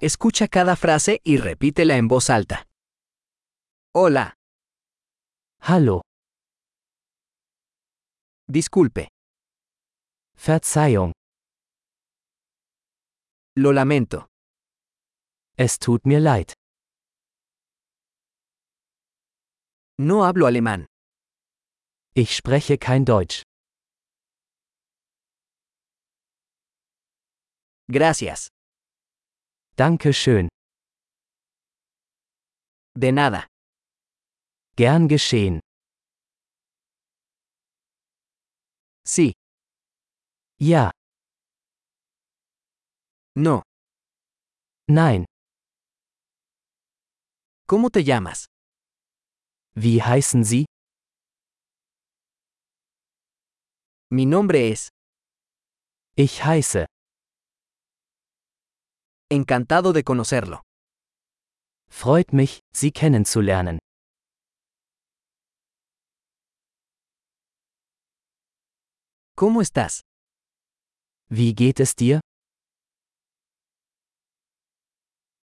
Escucha cada frase y repítela en voz alta. Hola, Hallo, disculpe, Verzeihung, lo lamento, es tut mir leid. no hablo alemán. Ich spreche kein Deutsch. Gracias. Danke schön. De nada. Gern geschehen. Sí, Ja, no. nein. ¿Cómo te llamas? Wie heißen Sie? Mi nombre es. Ich heiße. Encantado de conocerlo. Freut mich, Sie kennenzulernen. ¿Cómo estás? Wie geht es dir?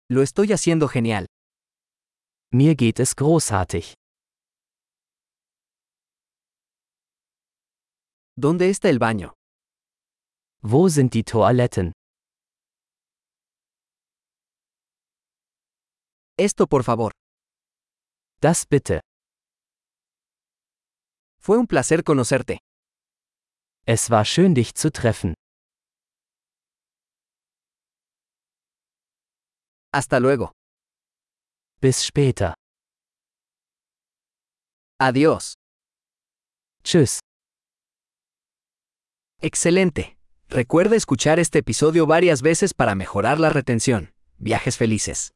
Lo estoy haciendo genial. Mir geht es großartig. ¿Dónde está el baño? Wo sind die Toiletten? Esto por favor. Das bitte. Fue un placer conocerte. Es war schön dich zu treffen. Hasta luego. Bis später. Adiós. Tschüss. Excelente. Recuerda escuchar este episodio varias veces para mejorar la retención. Viajes felices.